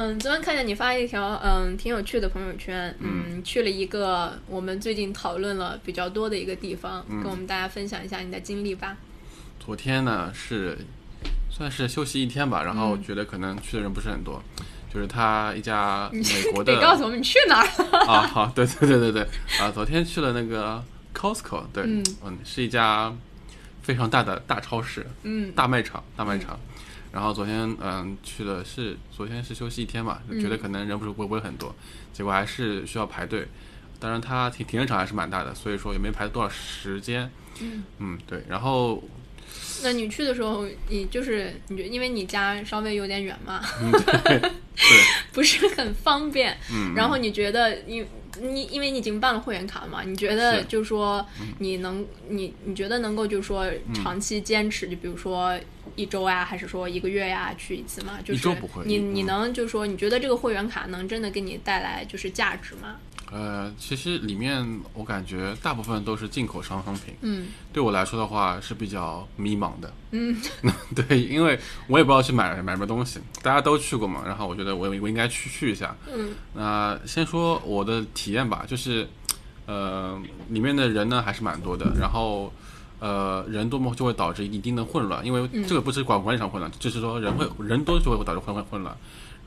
嗯，昨天看见你发一条嗯挺有趣的朋友圈，嗯，去了一个我们最近讨论了比较多的一个地方，跟我们大家分享一下你的经历吧。昨天呢是算是休息一天吧，然后觉得可能去的人不是很多，就是他一家美国的。得告诉我们你去哪儿了 啊？好，对对对对对啊！昨天去了那个 Costco，对，嗯嗯，是一家非常大的大超市，嗯大卖场，大卖场。然后昨天嗯去的是昨天是休息一天嘛，就觉得可能人不是不会不会很多，结果还是需要排队。当然它停停车场还是蛮大的，所以说也没排多少时间。嗯嗯，对。然后那你去的时候，你就是你觉因为你家稍微有点远嘛，嗯对对 不是很方便。嗯，然后你觉得你你因为你已经办了会员卡嘛，你觉得就是说你能你你觉得能够就是说长期坚持，就比如说一周呀，还是说一个月呀去一次嘛？就是你嗯你能就是说你觉得这个会员卡能真的给你带来就是价值吗？呃，其实里面我感觉大部分都是进口商商品。嗯对我来说的话是比较迷茫的，嗯 对，因为我也不知道去买买什么东西，大家都去过嘛，然后我觉得我我应该去去一下。嗯那先说我的体验吧，就是，呃，里面的人呢还是蛮多的，然后，呃，人多嘛就会导致一定的混乱，因为这个不是管管理上混乱，就是说人会人多就会导致混混混乱。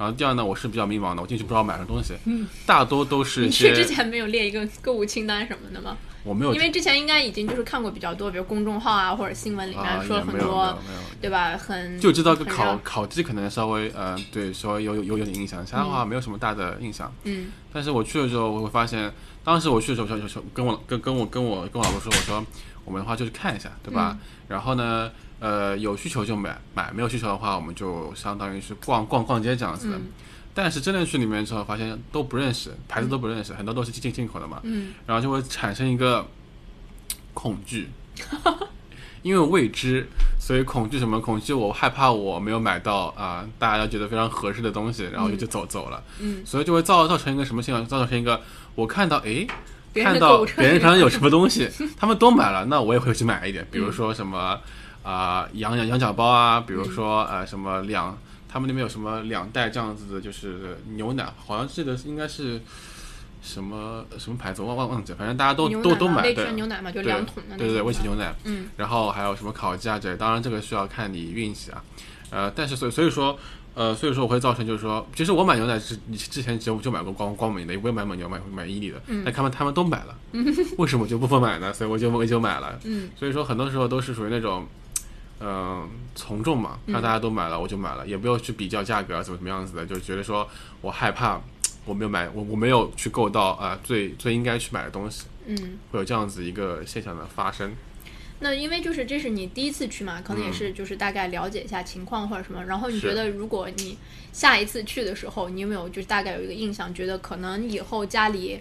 然后第二呢，我是比较迷茫的，我进去不知道买什么东西，嗯大多都是你去之前没有列一个购物清单什么的吗？我没有因为之前应该已经就是看过比较多，比如公众号啊或者新闻里啊面说很多，对吧？很就知道个很烤热烤鸡可能稍微呃对稍微有有有有点印象，其他的话没有什么大的印象。嗯但是我去的时候，我会发现，当时我去的时候，跟我跟跟我跟我跟我老婆说，我说我们的话就是看一下，对吧？然后呢，呃，有需求就买买，没有需求的话，我们就相当于是逛逛逛街这样子的。嗯但是真的去里面之后，发现都不认识，牌子都不认识，很多都是进进口的嘛，嗯然后就会产生一个恐惧，因为未知，所以恐惧什么？恐惧我害怕我没有买到啊、大家觉得非常合适的东西，然后就就走走了。嗯，所以就会造造成一个什么现象？造成一个我看到诶，看到别人上有什么东西，他们都买了，那我也会去买一点。比如说什么啊、羊羊羊角包啊，比如说呃什么两，他们那边有什么两袋这样子的，就是牛奶，好像记得应该是什么什么牌子，我忘忘忘记了，反正大家都都都买对似牛奶嘛，就对两桶的对对对，种嘛威奇牛奶，嗯然后还有什么烤鸡啊之类，当然这个需要看你运气啊，呃，但是所以所以说，呃，所以说我会造成就是说，其实我买牛奶是之之前只有就买过光光明的，也不会买蒙牛买买伊利的，嗯但他们他们都买了，为什么我就不分买呢？所以我就我就买了，嗯所以说很多时候都是属于那种。嗯，从众嘛，嗯看大家都买了，我就买了，也不要去比较价格啊，怎么怎么样子的，就觉得说我害怕 我没有买，我我没有去购到啊、最最应该去买的东西，嗯。会有这样子一个现象的发生。那因为就是这是你第一次去嘛，可能也是就是大概了解一下情况或者什么。然后你觉得如果你下一次去的时候，你有没有就是大概有一个印象，觉得可能以后家里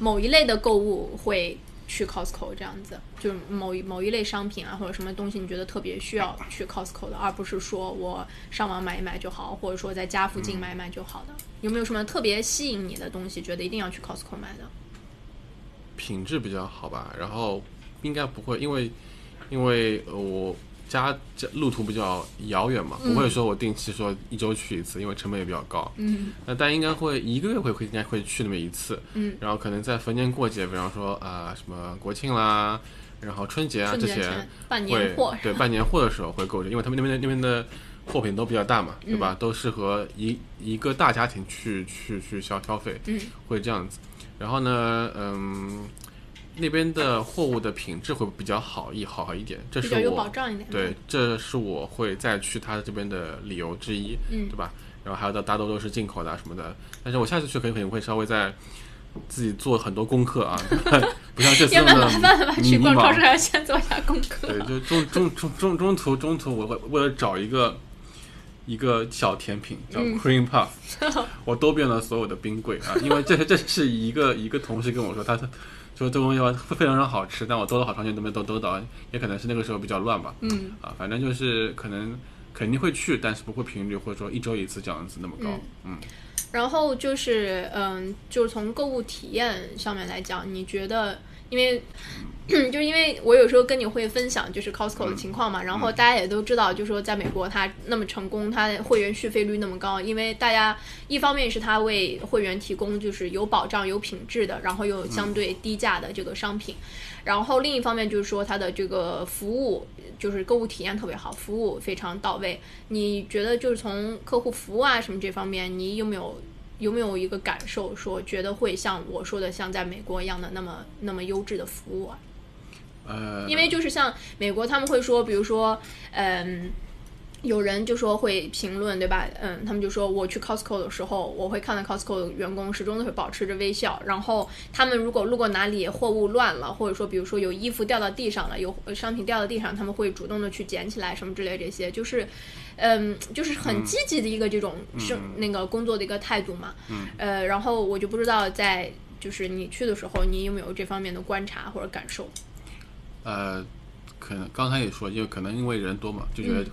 某一类的购物会去 Costco 这样子，就是某一某一类商品啊或者什么东西，你觉得特别需要去 Costco 的，而不是说我上网买一买就好，或者说在家附近买一买就好的。有没有什么特别吸引你的东西，觉得一定要去 Costco 买的？品质比较好吧，然后应该不会，因为因为呃我家这路途比较遥远嘛，不会说我定期说一周去一次，因为成本也比较高。嗯那但应该会一个月会会应该会去那么一次，嗯，然后可能在逢年过节，比方说啊、什么国庆啦，然后春节啊春节这些前办会年货，对办年货的时候会购置，因为他们那边的那边的货品都比较大嘛，对嗯吧？都适合一一个大家庭去去去消消费，嗯会这样子。然后呢，嗯，那边的货物的品质会比较好一好一点，这是我障一点。对，这是我会再去他这边的理由之一，嗯对吧？然后还有的大多都是进口的啊什么的，但是我下次去可能可能会稍微再自己做很多功课啊，不像这次也蛮那麻烦的吧？么迷去逛超市还要先做一下功课。对，就中中中中中途中途，我会为了找一个一个小甜品叫嗯。Cream puff，、我兜遍了所有的冰柜啊，因为这这是一个一个同事跟我说，他说这东西吧非常非常好吃，但我兜了好长时间都没兜兜到，也可能是那个时候比较乱吧，嗯。啊，反正就是可能肯定会去，但是不会频率或者说一周一次这样子那么高，嗯。然后就是，嗯，就是从购物体验上面来讲，你觉得，因为，就是因为我有时候跟你会分享就是 Costco 的情况嘛，然后大家也都知道，就是说在美国它那么成功，它的会员续费率那么高，因为大家一方面是它为会员提供就是有保障、有品质的，然后又相对低价的这个商品，然后另一方面就是说它的这个服务，就是购物体验特别好，服务非常到位。你觉得就是从客户服务啊什么这方面，你有没有有没有一个感受，说觉得会像我说的，像在美国一样的那么那么优质的服务啊？呃，因为就是像美国，他们会说，比如说，嗯。有人就说会评论，对吧？嗯，他们就说我去 Costco 的时候，我会看到 Costco 的员工始终都会保持着微笑。然后他们如果路过哪里货物乱了，或者说比如说有衣服掉到地上了，有商品掉到地上，他们会主动的去捡起来，什么之类这些，就是，嗯，就是很积极的一个这种生、那个工作的一个态度嘛。嗯。呃，然后我就不知道在就是你去的时候，你有没有这方面的观察或者感受？呃，可能刚才也说，就可能因为人多嘛，就觉得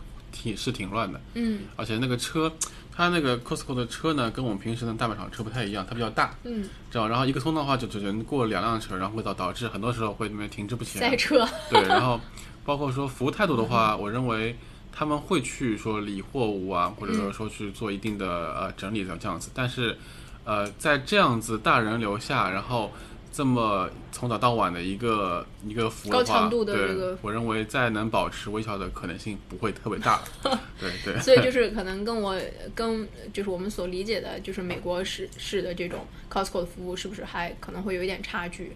挺、是挺乱的，嗯而且那个车，它那个 Costco 的车呢，跟我们平时的大卖场车不太一样，它比较大，嗯，这样，然后一个通道的话就只能过两辆车，然后会导导致很多时候会那边停滞不前。塞车。对，然后包括说服务态度的话，我认为他们会去说理货物啊，或者说说去做一定的呃整理的这样子，但是呃在这样子大人流下，然后这么从早到晚的一个一个服务，高强度的这个我认为再能保持微笑的可能性不会特别大。对对。所以就是可能跟我跟就是我们所理解的，就是美国式式的这种 Costco 的服务，是不是还可能会有一点差距？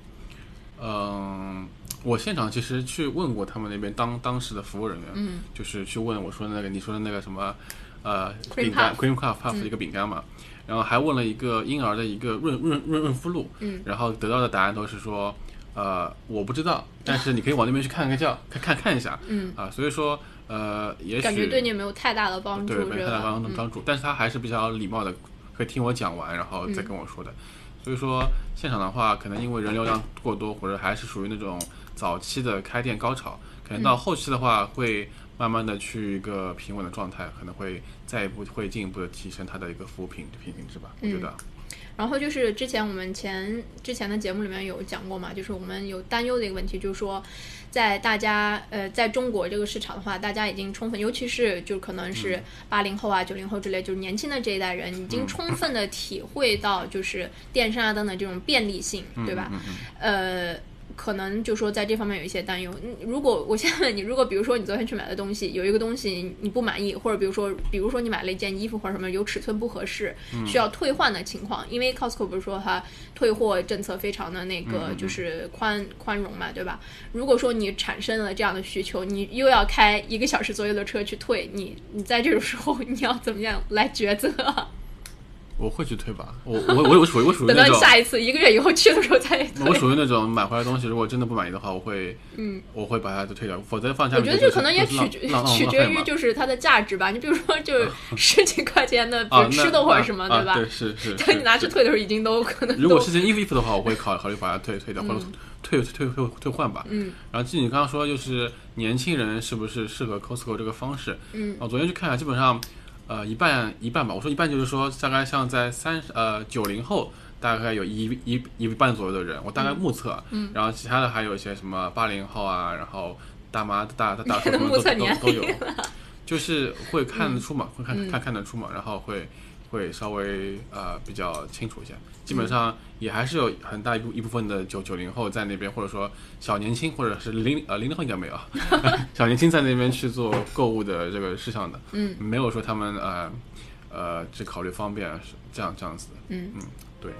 嗯，我现场其实去问过他们那边当当时的服务人员，嗯，就是去问我说的那个你说的那个什么，呃饼干 cream puff puff 嗯一个饼干嘛，然后还问了一个婴儿的一个润润润润肤露，嗯，然后得到的答案都是说，呃，我不知道，但是你可以往那边去看个叫，看看看一下，嗯，啊，所以说，呃，也许感觉对你没有太大的帮助，对，没有？太大帮？嗯。帮助，但是他还是比较礼貌的，会听我讲完，然后再跟我说的。所以说现场的话，可能因为人流量过多，或者还是属于那种早期的开店高潮，可能到后期的话，会慢慢的去一个平稳的状态，可能会再一步会进一步的提升它的一个服务品品品质吧。我觉得，然后就是之前我们前之前的节目里面有讲过嘛，就是我们有担忧的一个问题，就是说，在大家呃在中国这个市场的话，大家已经充分，尤其是就可能是八零后啊、九零后之类，就是年轻的这一代人，已经充分的体会到就是电商啊等等这种便利性，对吧？呃，可能就说在这方面有一些担忧。嗯如果我现在问你，如果比如说你昨天去买的东西有一个东西你不满意，或者比如说比如说你买了一件衣服或者什么有尺寸不合适，需要退换的情况，因为 Costco 不是说它退货政策非常的那个就是宽宽容嘛，对吧？如果说你产生了这样的需求，你又要开一个小时左右的车去退，你你在这种时候你要怎么样来抉择？我会去退吧。我我我我属于我属于等到。下一次一个月以后去的时候再。我属于那种买回来的东西，如果真的不满意的话，我会，嗯，我会把它都退掉，否则放下我觉得这可能也取决取决于就是它的价值吧。你比如说，就是 十几块钱的，比啊，如吃的或者什么，那对吧啊？对，是是。等你拿去退的时候，已经都可能都如果是件衣服衣服的话，我会考考虑把它退退掉，或者退退退退换吧。嗯。然后，至于你刚刚说，就是年轻人是不是适合 Costco 这个方式？嗯。我昨天去看，基本上，呃，一半一半吧。我说一半就是说，大概像在三十呃九零后，大概有一一一半左右的人，我大概目测。嗯。然后其他的还有一些什么八零后啊，然后大妈大大 大叔什么都都都有，就是会看得出嘛，会看嗯。看看得出嘛，然后会会稍微呃比较清楚一些。基嗯本上也还是有很大一部一部分的九九零后在那边，或者说小年轻，或者是零呃零零后应该没有，小年轻在那边去做购物的这个事项的，嗯，没有说他们呃呃只考虑方便是这样这样子的，嗯。嗯，对。